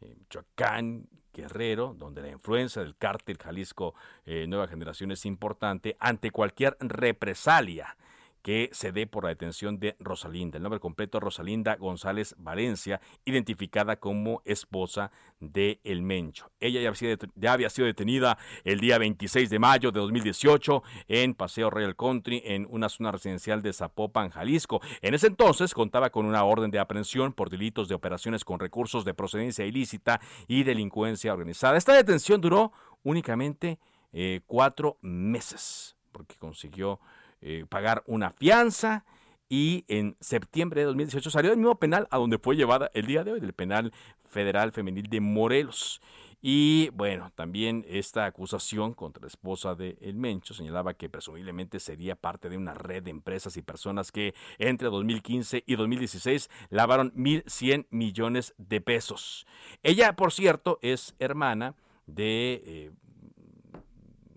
Michoacán, Guerrero, donde la influencia del cártel Jalisco Nueva Generación es importante ante cualquier represalia que se dé por la detención de Rosalinda. El nombre completo Rosalinda González Valencia, identificada como esposa de El Mencho. Ella ya había, sido, detenida el día 26 de mayo de 2018 en Paseo Royal Country, en una zona residencial de Zapopan, Jalisco. En ese entonces contaba con una orden de aprehensión por delitos de operaciones con recursos de procedencia ilícita y delincuencia organizada. Esta detención duró únicamente eh, cuatro meses, porque consiguió eh, pagar una fianza y en septiembre de 2018 salió del mismo penal a donde fue llevada el día de hoy, del penal federal femenil de Morelos. Y bueno, también esta acusación contra la esposa de El Mencho señalaba que presumiblemente sería parte de una red de empresas y personas que entre 2015 y 2016 lavaron 1.100 millones de pesos. Ella, por cierto, es hermana de eh,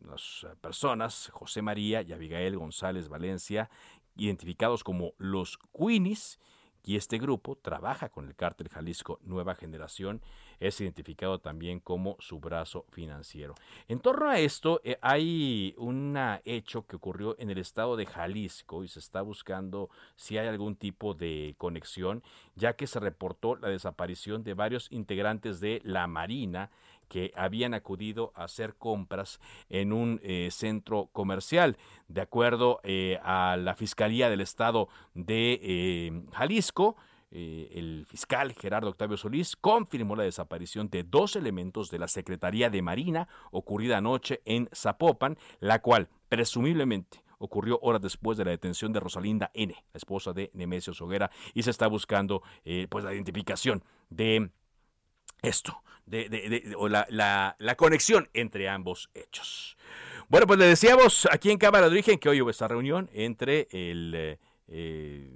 las eh, personas, José María y Abigail González Valencia, identificados como los Queenies, y este grupo trabaja con el cártel Jalisco Nueva Generación, es identificado también como su brazo financiero. En torno a esto, eh, hay un hecho que ocurrió en el estado de Jalisco y se está buscando si hay algún tipo de conexión, ya que se reportó la desaparición de varios integrantes de la Marina que habían acudido a hacer compras en un eh, centro comercial. De acuerdo eh, a la Fiscalía del Estado de eh, Jalisco, el fiscal Gerardo Octavio Solís confirmó la desaparición de dos elementos de la Secretaría de Marina ocurrida anoche en Zapopan, la cual presumiblemente ocurrió horas después de la detención de Rosalinda N., la esposa de Nemesio Soguera, y se está buscando pues la identificación de esto, de, o la, la, conexión entre ambos hechos. Bueno, pues le decíamos aquí en Cámara de Origen que hoy hubo esta reunión entre el eh,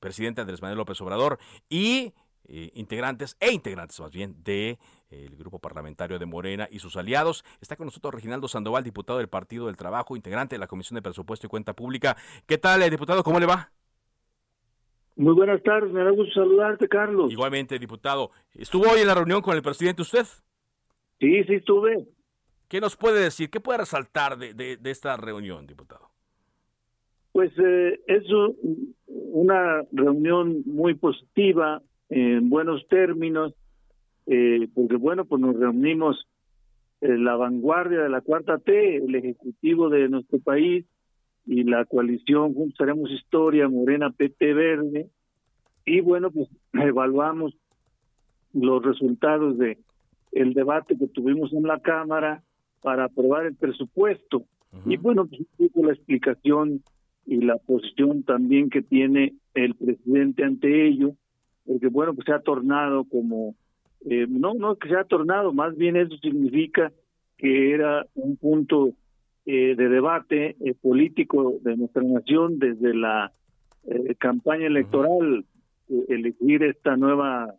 presidente Andrés Manuel López Obrador y eh, integrantes e integrantes más bien de el grupo parlamentario de Morena y sus aliados. Está con nosotros Reginaldo Sandoval, diputado del Partido del Trabajo, integrante de la Comisión de Presupuesto y Cuenta Pública. ¿Qué tal, eh, diputado? ¿Cómo le va? Muy buenas tardes, me da gusto saludarte, Carlos. Igualmente, diputado. ¿Estuvo hoy en la reunión con el presidente usted? Sí, sí estuve. ¿Qué nos puede decir? ¿Qué puede resaltar de, esta reunión, diputado? Pues eh, es una reunión muy positiva, en buenos términos, eh, porque bueno, pues nos reunimos en la vanguardia de la cuarta T, el ejecutivo de nuestro país, y la coalición Juntos Haremos Historia, Morena, PT Verde, y bueno, pues *clears throat* evaluamos los resultados de el debate que tuvimos en la Cámara para aprobar el presupuesto. Y bueno, pues la explicación y la posición también que tiene el presidente ante ello, porque bueno, pues se ha tornado como, eh, no, no que se ha tornado, más bien eso significa que era un punto eh, de debate eh, político de nuestra nación desde la eh, campaña electoral, elegir esta nueva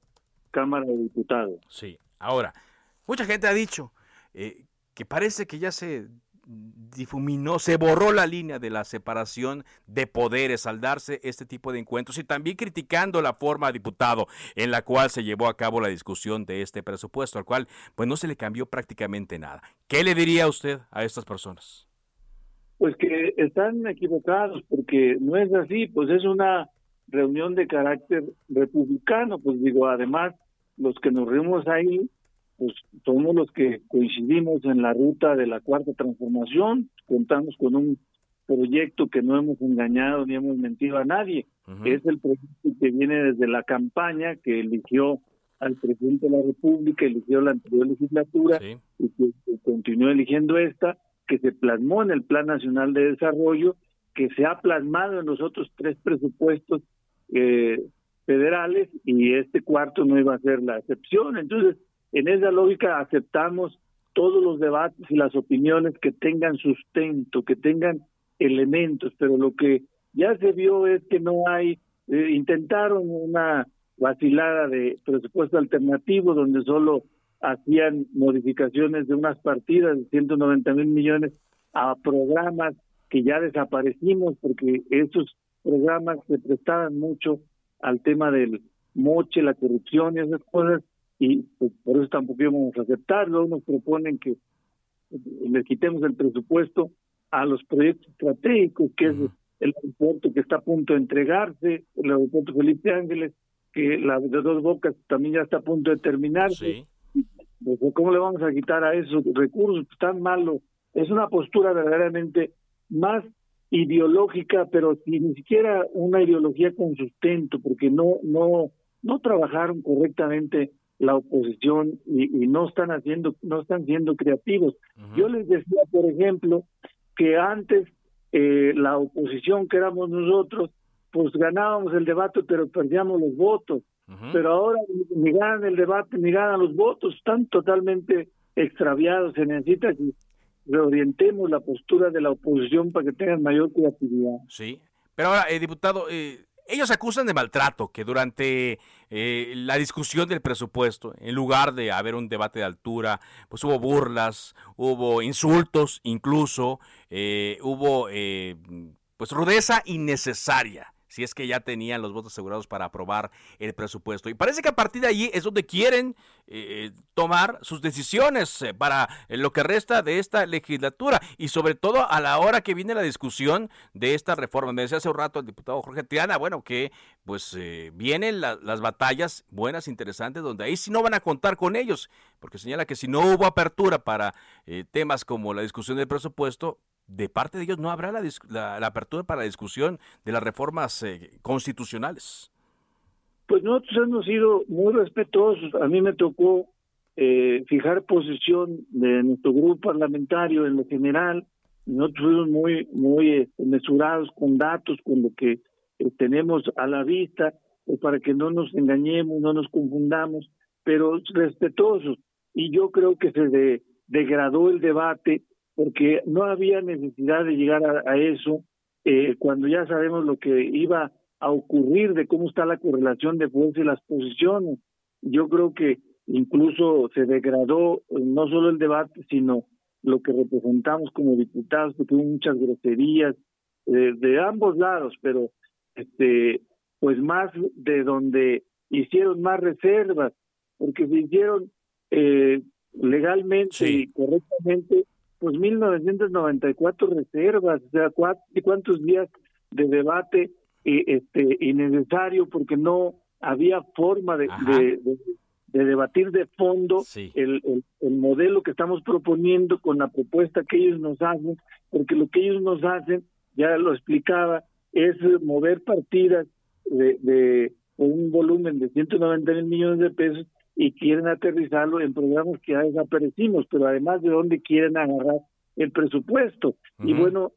Cámara de Diputados. Sí, ahora, mucha gente ha dicho que parece que ya se difuminó, se borró la línea de la separación de poderes al darse este tipo de encuentros y también criticando la forma, diputado, en la cual se llevó a cabo la discusión de este presupuesto, al cual pues no se le cambió prácticamente nada. ¿Qué le diría usted a estas personas? Pues que están equivocados porque no es así, pues es una reunión de carácter republicano, pues digo, además los que nos reunimos ahí pues somos los que coincidimos en la ruta de la cuarta transformación, contamos con un proyecto que no hemos engañado ni hemos mentido a nadie, es el proyecto que viene desde la campaña que eligió al presidente de la República, eligió la anterior legislatura y que, continuó eligiendo esta, que se plasmó en el Plan Nacional de Desarrollo, que se ha plasmado en los otros tres presupuestos eh, federales y este cuarto no iba a ser la excepción. Entonces, en esa lógica aceptamos todos los debates y las opiniones que tengan sustento, que tengan elementos, pero lo que ya se vio es que no hay, eh, intentaron una vacilada de presupuesto alternativo donde solo hacían modificaciones de unas partidas de 190 mil millones a programas que ya desaparecimos porque esos programas se prestaban mucho al tema del moche, la corrupción y esas cosas y pues, por eso tampoco íbamos a aceptarlo. Nos proponen que le quitemos el presupuesto a los proyectos estratégicos, que es el aeropuerto que está a punto de entregarse, el aeropuerto Felipe Ángeles, que la de dos bocas también ya está a punto de terminarse. Pues, ¿Cómo le vamos a quitar a esos recursos tan malos? Es una postura verdaderamente más ideológica, pero sin ni siquiera una ideología con sustento, porque no no no trabajaron correctamente la oposición y, no están haciendo, no están siendo creativos. Yo les decía, por ejemplo, que antes eh, la oposición que éramos nosotros, pues ganábamos el debate, pero perdíamos los votos. Pero ahora ni ganan el debate, ni ganan los votos, están totalmente extraviados. Se necesita que reorientemos la postura de la oposición para que tengan mayor creatividad. Sí, pero ahora, eh, diputado, eh, ellos acusan de maltrato, que durante eh, la discusión del presupuesto, en lugar de haber un debate de altura, pues hubo burlas, hubo insultos incluso, eh, hubo eh, pues rudeza innecesaria si es que ya tenían los votos asegurados para aprobar el presupuesto. Y parece que a partir de allí es donde quieren eh, tomar sus decisiones eh, para lo que resta de esta legislatura y sobre todo a la hora que viene la discusión de esta reforma. Me decía hace un rato el diputado Jorge Triana, bueno, que pues eh, vienen las batallas buenas, interesantes, donde ahí sí no van a contar con ellos, porque señala que si no hubo apertura para temas como la discusión del presupuesto, de parte de ellos no habrá la, apertura para la discusión de las reformas constitucionales. Pues nosotros hemos sido muy respetuosos. A mí me tocó eh, fijar posición de nuestro grupo parlamentario en lo general. Nosotros fuimos muy, muy este, mesurados con datos, con lo que eh, tenemos a la vista, pues para que no nos engañemos, no nos confundamos, pero respetuosos. Y yo creo que se degradó el debate porque no había necesidad de llegar a, eso eh, cuando ya sabemos lo que iba a ocurrir de cómo está la correlación de fuerza y las posiciones. Yo creo que incluso se degradó eh, no solo el debate, sino lo que representamos como diputados, porque hubo muchas groserías eh, de ambos lados, pero este pues más de donde hicieron más reservas, porque se hicieron eh, legalmente y correctamente, pues 1994 reservas, o sea, ¿cuántos días de debate este innecesario porque no había forma de, de, debatir de fondo el, el, modelo que estamos proponiendo con la propuesta que ellos nos hacen, porque lo que ellos nos hacen, ya lo explicaba, es mover partidas de, de un volumen de 190 mil millones de pesos y quieren aterrizarlo en programas que ya desaparecimos, pero además de dónde quieren agarrar el presupuesto. Y bueno,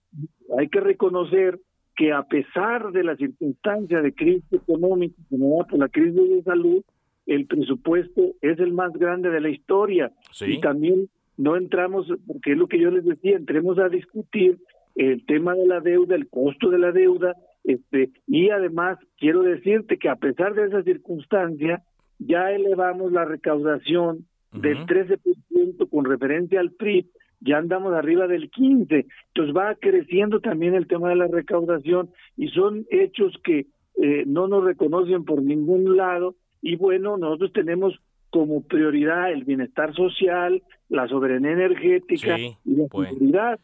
hay que reconocer que a pesar de la circunstancia de crisis económica generada por la crisis de salud, el presupuesto es el más grande de la historia. Y también no entramos, porque es lo que yo les decía, entremos a discutir el tema de la deuda, el costo de la deuda, este, y además quiero decirte que a pesar de esa circunstancia, ya elevamos la recaudación del 13% con referencia al PRI ya andamos arriba del 15, entonces va creciendo también el tema de la recaudación y son hechos que eh, no nos reconocen por ningún lado. Y bueno, nosotros tenemos como prioridad el bienestar social, la soberanía energética y la pues. seguridad,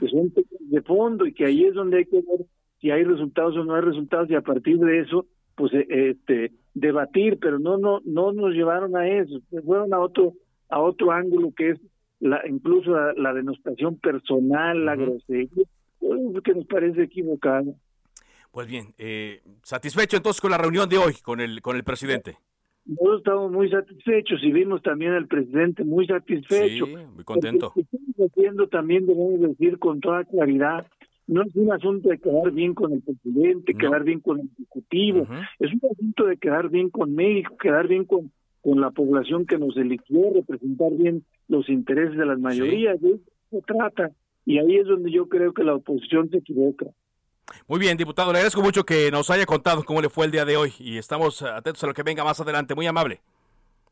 que son temas de fondo y que ahí es donde hay que ver si hay resultados o no hay resultados y a partir de eso pues eh, este debatir, pero no no no nos llevaron a eso, fueron a otro a otro ángulo que es la, incluso la, denostación personal, la grosería, que nos parece equivocado. Pues bien, eh, satisfecho entonces con la reunión de hoy con el con el presidente. Nosotros estamos muy satisfechos y vimos también al presidente muy satisfecho. Sí, muy contento. Estamos haciendo también, debemos decir con toda claridad, no es un asunto de quedar bien con el presidente, quedar bien con el Ejecutivo, es un asunto de quedar bien con México, quedar bien con, con la población que nos eligió, representar bien los intereses de las mayorías, de eso se trata. Y ahí es donde yo creo que la oposición se equivoca. Muy bien, diputado, le agradezco mucho que nos haya contado cómo le fue el día de hoy y estamos atentos a lo que venga más adelante. Muy amable.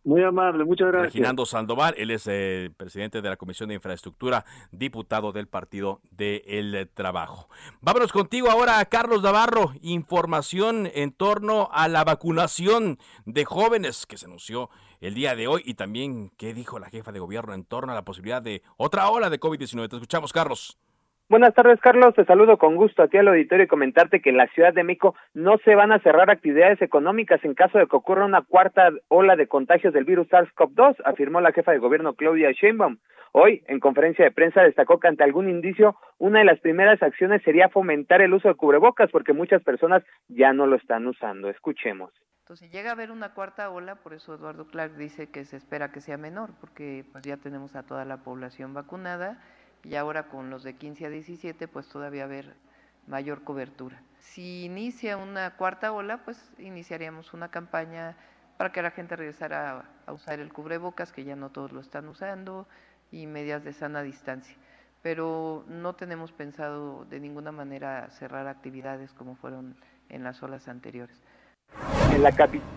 Muy amable, muchas gracias. Reginando Sandoval, él es el presidente de la Comisión de Infraestructura, diputado del Partido del Trabajo. Vámonos contigo ahora, Carlos Navarro. Información en torno a la vacunación de jóvenes que se anunció el día de hoy y también qué dijo la jefa de gobierno en torno a la posibilidad de otra ola de COVID-19. Te escuchamos, Carlos. Buenas tardes, Carlos. Te saludo con gusto a ti al auditorio y comentarte que en la Ciudad de México no se van a cerrar actividades económicas en caso de que ocurra una cuarta ola de contagios del virus SARS-CoV-2, afirmó la jefa de gobierno Claudia Sheinbaum. Hoy, en conferencia de prensa, destacó que ante algún indicio, una de las primeras acciones sería fomentar el uso de cubrebocas porque muchas personas ya no lo están usando. Escuchemos. Entonces, si llega a haber una cuarta ola, por eso Eduardo Clark dice que se espera que sea menor, porque pues ya tenemos a toda la población vacunada y ahora con los de 15 a 17 pues todavía haber mayor cobertura. Si inicia una cuarta ola, pues iniciaríamos una campaña para que la gente regresara a, usar el cubrebocas, que ya no todos lo están usando, y medidas de sana distancia. Pero no tenemos pensado de ninguna manera cerrar actividades como fueron en las olas anteriores. En la,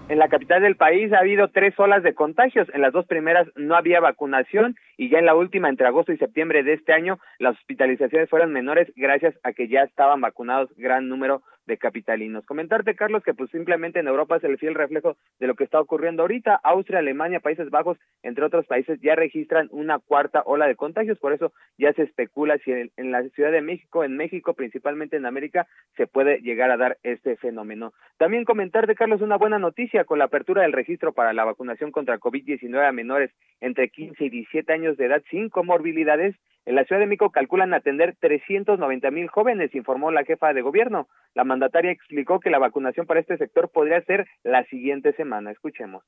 en la capital del país ha habido tres olas de contagios. En las dos primeras no había vacunación y ya en la última, entre agosto y septiembre de este año, las hospitalizaciones fueron menores gracias a que ya estaban vacunados gran número de capitalinos. Comentarte, Carlos, que pues simplemente en Europa es el fiel reflejo de lo que está ocurriendo ahorita. Austria, Alemania, Países Bajos, entre otros países, ya registran una cuarta ola de contagios, por eso ya se especula si en, en, la Ciudad de México, en México, principalmente en América, se puede llegar a dar este fenómeno. También comentarte, Carlos, una buena noticia con la apertura del registro para la vacunación contra COVID-19 a menores entre 15 y 17 años de edad sin comorbilidades. En la Ciudad de México calculan atender 390 mil jóvenes, informó la jefa de gobierno. La mandataria explicó que la vacunación para este sector podría ser la siguiente semana. Escuchemos.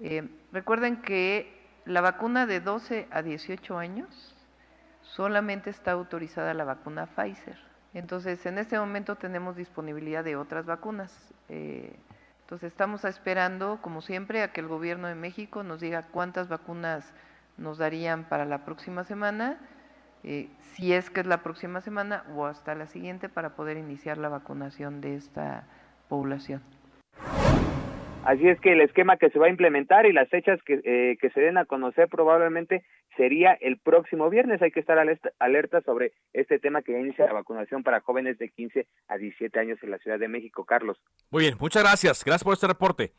Eh, recuerden que la vacuna de 12 a 18 años solamente está autorizada la vacuna Pfizer. Entonces, en este momento tenemos disponibilidad de otras vacunas. Eh, entonces, estamos esperando, como siempre, a que el gobierno de México nos diga cuántas vacunas nos darían para la próxima semana eh, si es que es la próxima semana o hasta la siguiente para poder iniciar la vacunación de esta población. Así es que el esquema que se va a implementar y las fechas que, eh, que se den a conocer probablemente sería el próximo viernes. Hay que estar alerta, alerta sobre este tema que inicia la vacunación para jóvenes de 15 a 17 años en la Ciudad de México. Carlos. Muy bien, muchas gracias. Gracias por este reporte.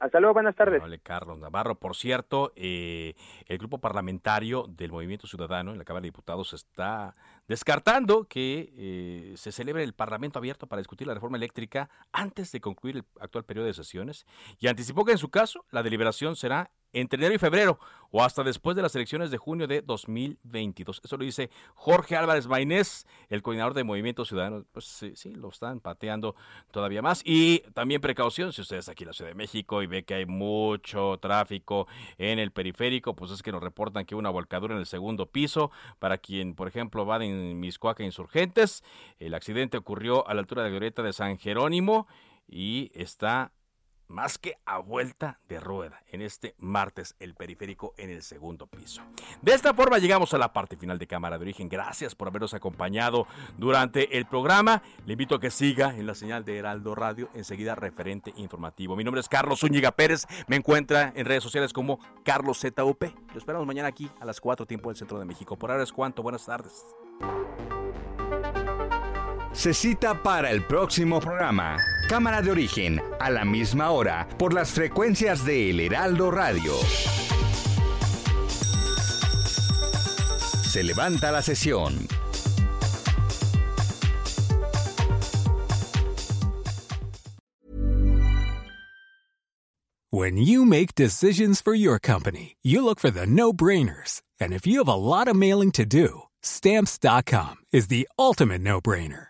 Hasta luego, buenas tardes. Vale, Carlos Navarro. Por cierto, eh, el grupo parlamentario del Movimiento Ciudadano en la Cámara de Diputados está descartando que eh, se celebre el Parlamento abierto para discutir la reforma eléctrica antes de concluir el actual periodo de sesiones y anticipó que en su caso la deliberación será entre enero y febrero o hasta después de las elecciones de junio de 2022. Eso lo dice Jorge Álvarez Maynés, el coordinador de Movimiento Ciudadano. Pues sí, sí, lo están pateando todavía más. Y también precaución, si ustedes aquí en la Ciudad de México y ve que hay mucho tráfico en el periférico, pues es que nos reportan que una volcadura en el segundo piso. Para quien, por ejemplo, va en Miscuaca Insurgentes, el accidente ocurrió a la altura de la glorieta de San Jerónimo y está más que a vuelta de rueda en este martes el periférico en el segundo piso. De esta forma llegamos a la parte final de Cámara de Origen. Gracias por habernos acompañado durante el programa. Le invito a que siga en la señal de Heraldo Radio, enseguida referente informativo. Mi nombre es Carlos Zúñiga Pérez. Me encuentra en redes sociales como Carlos ZUP. Lo esperamos mañana aquí a las 4 tiempo del Centro de México. Por ahora es cuanto. Buenas tardes. Se cita para el próximo programa. Cámara de origen, a la misma hora, por las frecuencias de El Heraldo Radio. Se levanta la sesión. When you make decisions for your company, you look for the no-brainers. And if you have a lot of mailing to do, stamps.com is the ultimate no-brainer.